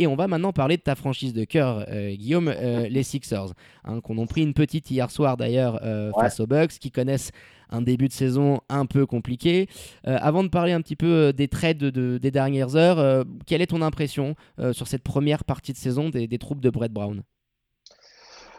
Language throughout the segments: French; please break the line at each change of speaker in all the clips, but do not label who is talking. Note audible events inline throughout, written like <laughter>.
Et on va maintenant parler de ta franchise de cœur, Guillaume, les Sixers, hein, qu'on ont pris une petite hier soir d'ailleurs face aux Bucks, qui connaissent un début de saison un peu compliqué. avant de parler un petit peu des trades des dernières heures, quelle est ton impression sur cette première partie de saison des, des troupes de Brett Brown?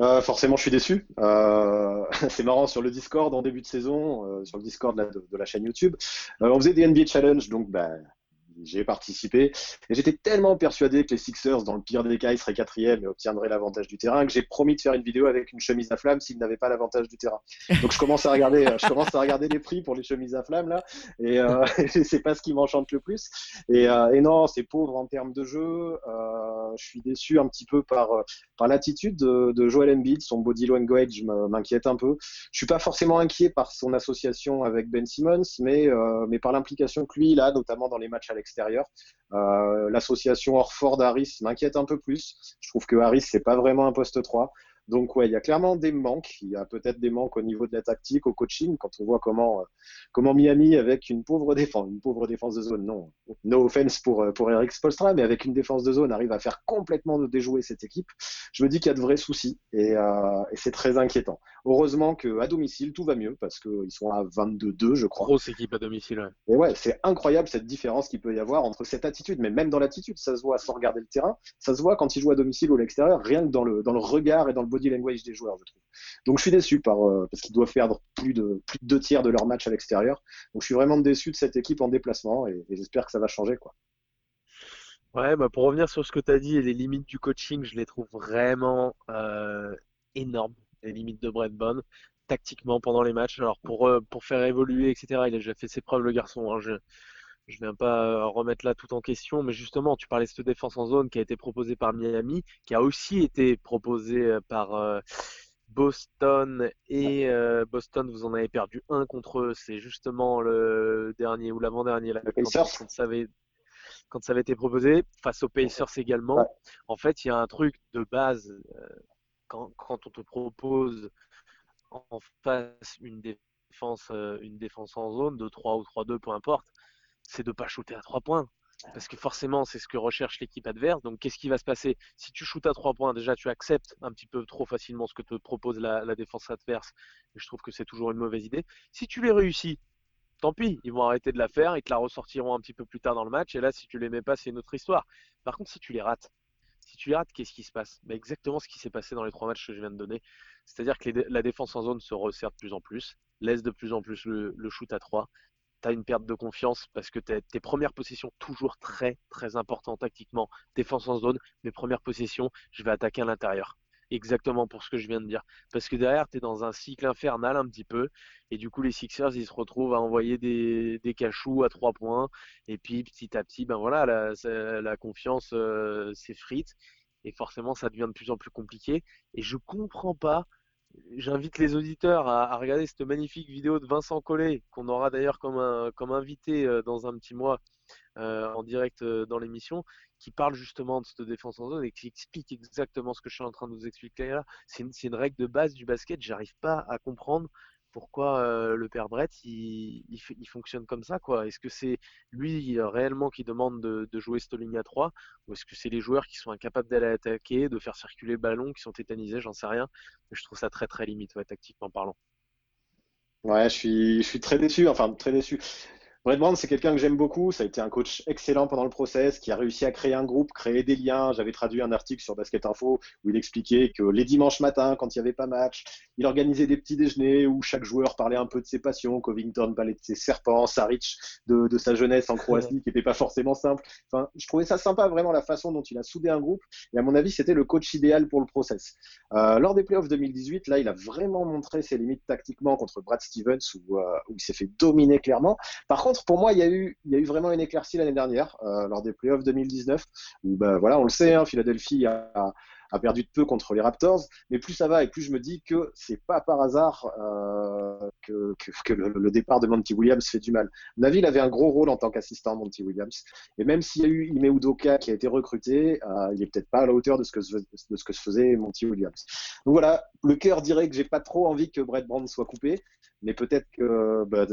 Euh, forcément, je suis déçu. Euh, <laughs> c'est marrant sur le Discord en début de saison, euh, sur le Discord de, la chaîne YouTube, on faisait des NBA Challenge, donc bah, j'ai participé. Et j'étais tellement persuadé que les Sixers, dans le pire des cas, ils seraient quatrième et obtiendraient l'avantage du terrain, que j'ai promis de faire une vidéo avec une chemise à flamme s'ils n'avaient pas l'avantage du terrain. Donc je commence à regarder, je commence à regarder les prix pour les chemises à flamme là, et euh, <laughs> c'est pas ce qui m'enchante le plus. Et, euh, et non, c'est pauvre en termes de jeu. Euh, je suis déçu un petit peu par par l'attitude de, Joel Embiid, son body language m'inquiète un peu. Je suis pas forcément inquiet par son association avec Ben Simmons, mais mais par l'implication que lui il a, notamment dans les matchs à extérieur. Euh, l'association Orford-Harris m'inquiète un peu plus. Je trouve que Harris, c'est pas vraiment un poste 3. Donc ouais, il y a clairement des manques. Il y a peut-être des manques au niveau de la tactique, au coaching, quand on voit comment euh, comment Miami avec une pauvre défense, une pauvre défense de zone, non, no offense pour euh, pour Eric Spolstra, mais avec une défense de zone arrive à faire complètement déjouer cette équipe. Je me dis qu'il y a de vrais soucis et, euh, et c'est très inquiétant. Heureusement que à domicile tout va mieux parce qu'ils sont à 22-2, je crois.
Grosse équipe à domicile. Ouais.
Et ouais, c'est incroyable cette différence qu'il peut y avoir entre cette attitude, mais même dans l'attitude, ça se voit sans regarder le terrain, ça se voit quand ils jouent à domicile ou à l'extérieur, rien que dans le dans le regard et dans le body language des joueurs, je trouve. Donc je suis déçu par, euh, parce qu'ils doivent perdre plus de, plus de deux tiers de leur match à l'extérieur. Donc je suis vraiment déçu de cette équipe en déplacement et, j'espère que ça va changer. Quoi.
Ouais, bah pour revenir sur ce que tu as dit les limites du coaching, je les trouve vraiment euh, énormes, les limites de Brett Bond, tactiquement pendant les matchs. Alors pour, euh, pour faire évoluer, etc., il a déjà fait ses preuves, le garçon. Hein. Je viens pas euh, remettre là tout en question, mais justement, tu parlais de cette défense en zone qui a été proposée par Miami, qui a aussi été proposée euh, par euh, Boston et Boston, vous en avez perdu un contre eux. C'est justement le dernier ou l'avant-dernier quand, ça avait, quand ça avait été proposé face aux Pacers également. En fait, il y a un truc de base quand, quand on te propose en face une défense, une défense en zone de 3 ou 3-2, peu importe c'est de pas shooter à trois points. Parce que forcément, c'est ce que recherche l'équipe adverse. Donc, qu'est-ce qui va se passer? Si tu shootes à trois points, déjà, tu acceptes un petit peu trop facilement ce que te propose la, défense adverse. Je trouve que c'est toujours une mauvaise idée. Si tu les réussis, tant pis, ils vont arrêter de la faire, ils te la ressortiront un petit peu plus tard dans le match. Et là, si tu les mets pas, c'est une autre histoire. Par contre, si tu les rates, si tu les rates, qu'est-ce qui se passe? Bah, Exactement ce qui s'est passé dans les trois matchs que je viens de donner. C'est-à-dire que la défense en zone se resserre de plus en plus, laisse de plus en plus le, le shoot à trois, tu as une perte de confiance parce que tes premières possessions, toujours très très important tactiquement, défense en zone, mes premières possessions, je vais attaquer à l'intérieur. Exactement pour ce que je viens de dire. Parce que derrière, tu es dans un cycle infernal un petit peu. Et du coup, les Sixers, ils se retrouvent à envoyer des, cachous à trois points. Et puis, petit à petit, ben voilà, la, la confiance euh, s'effrite. Et forcément, ça devient de plus en plus compliqué. Et je comprends pas J'invite les auditeurs à, regarder cette magnifique vidéo de Vincent Collet, qu'on aura d'ailleurs comme, invité euh, dans un petit mois euh, en direct euh, dans l'émission, qui parle justement de cette défense en zone et qui explique exactement ce que je suis en train de vous expliquer là. C'est une, une, règle de base du basket, j'arrive pas à comprendre pourquoi euh, le père Brett il, fonctionne comme ça quoi? Est-ce que c'est lui réellement qui demande de, jouer cette ligne à 3 ou est-ce que c'est les joueurs qui sont incapables d'aller attaquer, de faire circuler le ballon, qui sont tétanisés, j'en sais rien. Je trouve ça très très limite, tactiquement parlant.
Ouais, je suis très déçu, enfin très déçu. Brett Brown, c'est quelqu'un que j'aime beaucoup. Ça a été un coach excellent pendant le process, qui a réussi à créer un groupe, créer des liens. J'avais traduit un article sur Basket Info où il expliquait que les dimanches matins, quand il n'y avait pas match, il organisait des petits déjeuners où chaque joueur parlait un peu de ses passions. Covington parlait de ses serpents, Saric de, de sa jeunesse en Croatie, qui n'était pas forcément simple. Enfin, je trouvais ça sympa, vraiment, la façon dont il a soudé un groupe. Et à mon avis, c'était le coach idéal pour le process. Euh, lors des playoffs 2018, là, il a vraiment montré ses limites tactiquement contre Brad Stevens, où, euh, où il s'est fait dominer clairement. Par contre, pour moi, il y a eu, vraiment une éclaircie l'année dernière, euh, lors des playoffs 2019, où ben, voilà, on le sait, hein, Philadelphie a, perdu de peu contre les Raptors, mais plus ça va et plus je me dis que c'est pas par hasard euh, que, le, départ de Monty Williams fait du mal. Naville avait un gros rôle en tant qu'assistant Monty Williams, et même s'il y a eu Ime Udoka qui a été recruté, euh, il est peut-être pas à la hauteur de ce que de faisait Monty Williams. Donc voilà, le cœur dirait que j'ai pas trop envie que Brett Brown soit coupé, mais peut-être que bah,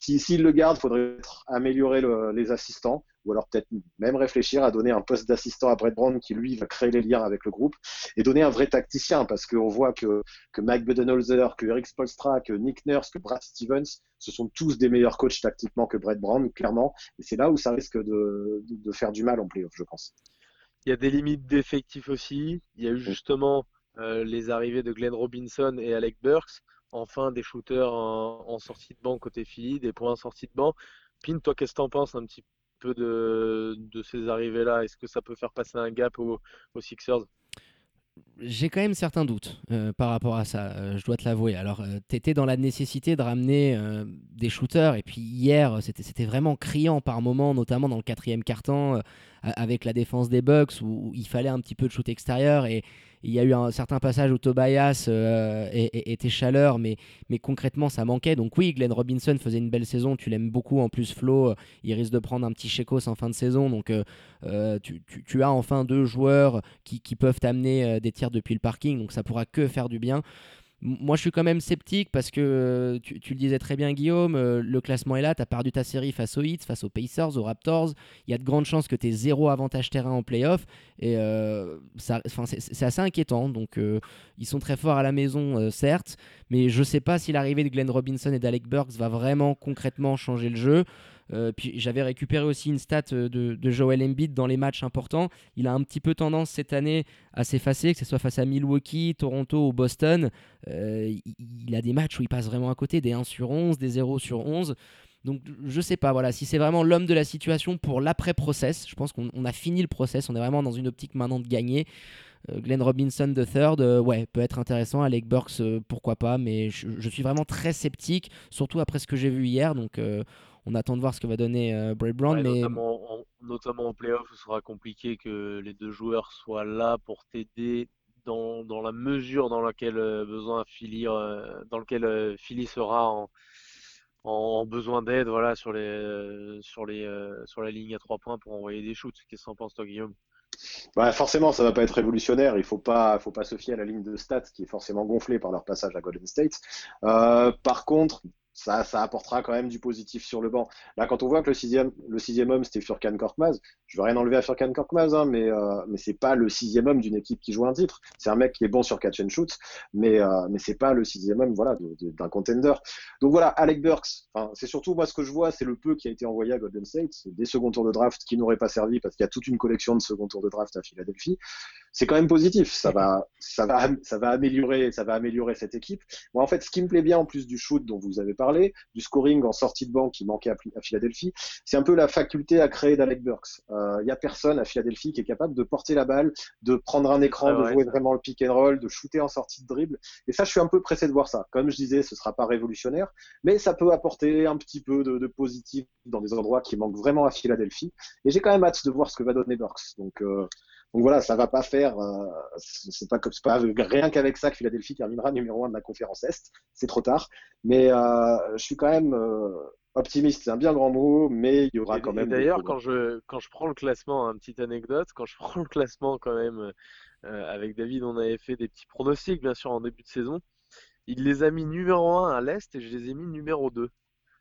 s'il si, le garde, il faudrait améliorer les assistants, ou alors peut-être même réfléchir à donner un poste d'assistant à Brett Brown qui lui va créer les liens avec le groupe et donner un vrai tacticien parce qu'on voit que, que Mike Budenholzer, que Eric Spolstra, que Nick Nurse, que Brad Stevens, ce sont tous des meilleurs coachs tactiquement que Brett Brown, clairement. Et c'est là où ça risque de, de, faire du mal en playoff, je pense.
Il y a des limites d'effectifs aussi. Il y a eu justement euh, les arrivées de Glenn Robinson et Alec Burks. Enfin, des shooters en, sortie de banc côté Philly, des points en sortie de banc. Pin, toi, qu'est-ce que tu en penses un petit peu de, ces arrivées-là? Est-ce que ça peut faire passer un gap aux, Sixers?
J'ai quand même certains doutes euh, par rapport à ça, euh, je dois te l'avouer. Alors, euh, tu étais dans la nécessité de ramener des shooters, et puis hier, c'était vraiment criant par moment, notamment dans le quatrième quart-temps, avec la défense des Bucks, où, il fallait un petit peu de shoot extérieur, et, il y a eu un certain passage où Tobias euh, était chaleur, mais, concrètement, ça manquait. Donc oui, Glenn Robinson faisait une belle saison. Tu l'aimes beaucoup. En plus, Flo, euh, il risque de prendre un petit chécos en fin de saison. Donc euh, tu, as enfin deux joueurs qui, qui peuvent t'amener des tirs depuis le parking. Donc ça pourra que faire du bien. Moi, je suis quand même sceptique parce que euh, tu, le disais très bien, Guillaume, euh, le classement est là. Tu as perdu ta série face aux Hits, face aux Pacers, aux Raptors. Il y a de grandes chances que tu aies zéro avantage terrain en playoff. Et euh, c'est assez inquiétant. Donc, ils sont très forts à la maison, certes. Mais je ne sais pas si l'arrivée de Glenn Robinson et d'Alec Burks va vraiment concrètement changer le jeu. Euh, puis j'avais récupéré aussi une stat euh, de, Joel Embiid dans les matchs importants. Il a un petit peu tendance cette année à s'effacer, que ce soit face à Milwaukee, Toronto ou Boston. Euh, il, a des matchs où il passe vraiment à côté, des 1 sur 11, des 0 sur 11. Donc je sais pas, voilà, si c'est vraiment l'homme de la situation pour l'après-process, je pense qu'on a fini le process, on est vraiment dans une optique maintenant de gagner. Glenn Robinson III, euh, ouais, peut être intéressant. Alec Burks, pourquoi pas, mais je, je, suis vraiment très sceptique, surtout après ce que j'ai vu hier. Donc on attend de voir ce que va donner euh, Brad Brown. mais...
notamment, en, notamment en playoff, ce sera compliqué que les deux joueurs soient là pour t'aider dans, dans, la mesure dans laquelle euh, besoin Philly, euh, dans lequel Philly sera en, en besoin d'aide voilà, sur, les, sur, les, sur la ligne à trois points pour envoyer des shoots. Qu'est-ce que en penses, toi, Guillaume?
Bah forcément, ça va pas être révolutionnaire. Il faut pas, faut pas se fier à la ligne de stats qui est forcément gonflée par leur passage à Golden State. par contre, ça, ça apportera quand même du positif sur le banc. Là, quand on voit que le sixième, le sixième homme, c'était Furkan Korkmaz, je veux rien enlever à Furkan Korkmaz, hein, mais, euh, mais c'est pas le sixième homme d'une équipe qui joue un titre. C'est un mec qui est bon sur catch and shoot, mais, euh, mais c'est pas le sixième homme d'un contender. Donc voilà, Alec Burks, c'est surtout moi ce que je vois, c'est le peu qui a été envoyé à Golden State, des second tours de draft qui n'auraient pas servi parce qu'il y a toute une collection de second tours de draft à Philadelphie. C'est quand même positif, ça va, ça, va, ça, va améliorer, ça va améliorer cette équipe. Moi, en fait, ce qui me plaît bien en plus du shoot dont vous avez parlé, du scoring en sortie de banque qui manquait à, Philadelphie. C'est un peu la faculté à créer d'Alec Burks. Il euh, n'y a personne à Philadelphie qui est capable de porter la balle, de prendre un écran, de jouer vraiment le pick and roll, de shooter en sortie de dribble. Et ça, je suis un peu pressé de voir ça. Comme je disais, ce sera pas révolutionnaire, mais ça peut apporter un petit peu de, positif dans des endroits qui manquent vraiment à Philadelphie. Et j'ai quand même hâte de voir ce que va donner Burks. Donc, euh, donc voilà, ça va pas faire. Euh, c'est pas, pas rien qu'avec ça que Philadelphie terminera numéro un de la conférence Est. C'est trop tard. Mais euh, je suis quand même euh, optimiste. C'est un bien grand mot, mais il y aura quand même.
D'ailleurs, quand je quand je prends le classement, une petite anecdote, quand je <laughs> prends le classement quand même avec David, on avait fait des petits pronostics bien sûr en début de saison. Il les a mis numéro 1 à l'Est et je les ai mis numéro 2.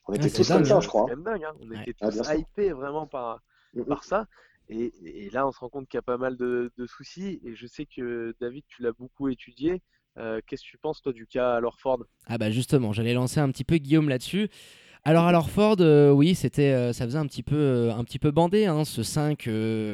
On était tous comme ça, je crois.
C'est dingue, hein. on était tous ah, hypés vraiment par, mm, mm. par ça. Et, là, on se rend compte qu'il y a pas mal de, soucis. Et je sais que David, tu l'as beaucoup étudié. Euh, qu'est-ce que tu penses, toi, du cas à Lorford
Ah, bah justement, j'allais lancer un petit peu Guillaume là-dessus. Alors, alors Ford, euh, oui, c'était, euh, ça faisait un petit peu, un petit peu bandé, hein, ce 5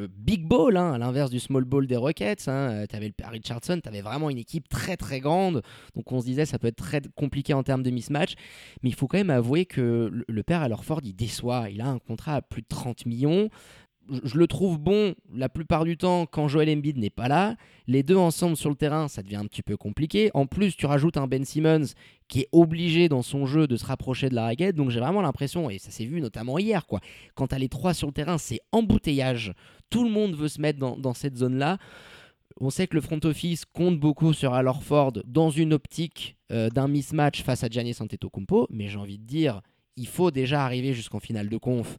big ball, hein, à l'inverse du small ball des Rockets. Hein, tu avais le Richardson, tu avais vraiment une équipe très très grande, donc on se disait ça peut être très compliqué en termes de mismatch. Mais il faut quand même avouer que le, le père alors Ford, il déçoit. Il a un contrat à plus de 30 millions je le trouve bon la plupart du temps quand Joel Embiid n'est pas là. Les deux ensemble sur le terrain, ça devient un petit peu compliqué. En plus, tu rajoutes un Ben Simmons qui est obligé dans son jeu de se rapprocher de la raquette. Donc j'ai vraiment l'impression, et ça s'est vu notamment hier, quoi, quand tu as les trois sur le terrain, c'est embouteillage. Tout le monde veut se mettre dans, cette zone-là. On sait que le front office compte beaucoup sur Al Ford dans une optique euh, d'un mismatch face à Giannis Antetokounmpo, mais j'ai envie de dire, il faut déjà arriver jusqu'en finale de conf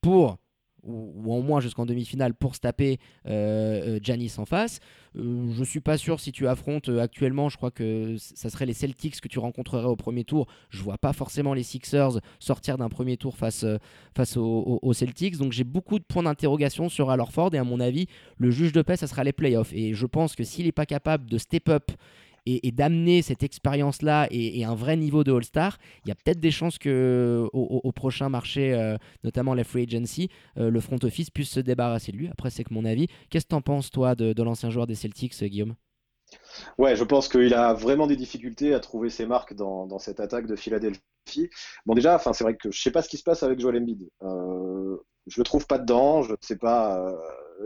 pour ou, en moins jusqu'en demi-finale pour se taper Janis en face. je ne suis pas sûr si tu affrontes actuellement, je crois que ça serait les Celtics que tu rencontrerais au premier tour. Je vois pas forcément les Sixers sortir d'un premier tour face, face aux, Celtics. Donc j'ai beaucoup de points d'interrogation sur Al Ford et à mon avis, le juge de paix, ça sera les playoffs. Et je pense que s'il n'est pas capable de step up et, d'amener cette expérience-là et, un vrai niveau de All-Star, il y a peut-être des chances que au, prochain marché, euh, notamment la free agency, euh, le front office puisse se débarrasser de lui. Après, c'est que mon avis. Qu'est-ce que tu en penses, toi, de, l'ancien joueur des Celtics, euh, Guillaume?
Ouais, je pense qu'il a vraiment des difficultés à trouver ses marques dans, cette attaque de Philadelphie. Bon, déjà, c'est vrai que je sais pas ce qui se passe avec Joel Embiid. Euh, je le trouve pas dedans. Je ne sais pas.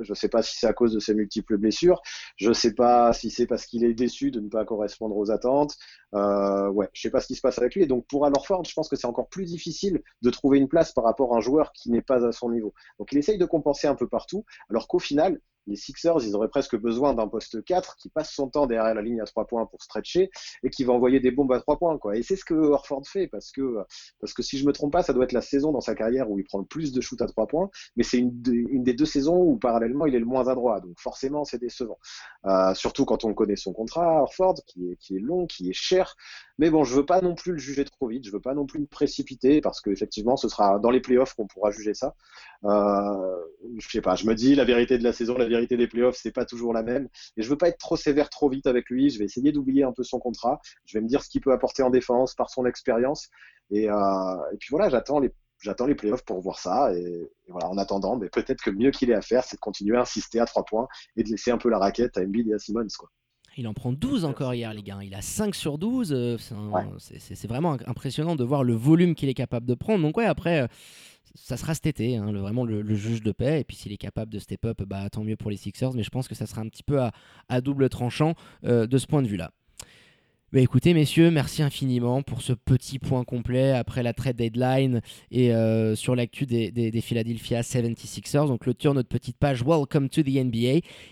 Je ne sais pas si c'est à cause de ses multiples blessures. Je ne sais pas si c'est parce qu'il est déçu de ne pas correspondre aux attentes. Euh, ouais, je sais pas ce qui se passe avec lui. Et donc pour Alorford, je pense que c'est encore plus difficile de trouver une place par rapport à un joueur qui n'est pas à son niveau. Donc il essaye de compenser un peu partout, alors qu'au final, les Sixers, ils auraient presque besoin d'un poste 4 qui passe son temps derrière la ligne à 3 points pour stretcher et qui va envoyer des bombes à 3 points. Et c'est ce que Orford fait parce que, parce que si je me trompe pas, ça doit être la saison dans sa carrière où il prend le plus de shoot à 3 points, mais c'est une, des deux saisons où parallèlement il est le moins adroit. Donc forcément, c'est décevant. Euh, surtout quand on connaît son contrat, Orford, qui est, qui est long, qui est cher. Mais bon, je veux pas non plus le juger trop vite, je veux pas non plus me précipiter parce qu'effectivement, ce sera dans les playoffs qu'on pourra juger ça. Euh, je sais pas, je me dis la vérité de la saison, la vérité des playoffs, c'est pas toujours la même. Et je veux pas être trop sévère trop vite avec lui. Je vais essayer d'oublier un peu son contrat. Je vais me dire ce qu'il peut apporter en défense par son expérience. Et, euh, et puis voilà, j'attends les j'attends les playoffs pour voir ça. Et, voilà, en attendant, mais peut-être que le mieux qu'il ait à faire, c'est de continuer à insister à trois points et de laisser un peu la raquette à Embiid et à Simmons. Quoi.
Il en prend 12 encore hier, les gars. Il a 5 sur 12. Euh, c'est vraiment impressionnant de voir le volume qu'il est capable de prendre. Donc, ouais, après, euh, ça sera cet été, hein, vraiment le, juge de paix. Et puis, s'il est capable de step up, bah, tant mieux pour les Sixers. Mais je pense que ça sera un petit peu à, double tranchant euh, de ce point de vue-là. Bah écoutez messieurs, merci infiniment pour ce petit point complet après la trade deadline et euh, sur l'actu des, des, Philadelphia 76ers. Donc le tour notre petite page Welcome to the NBA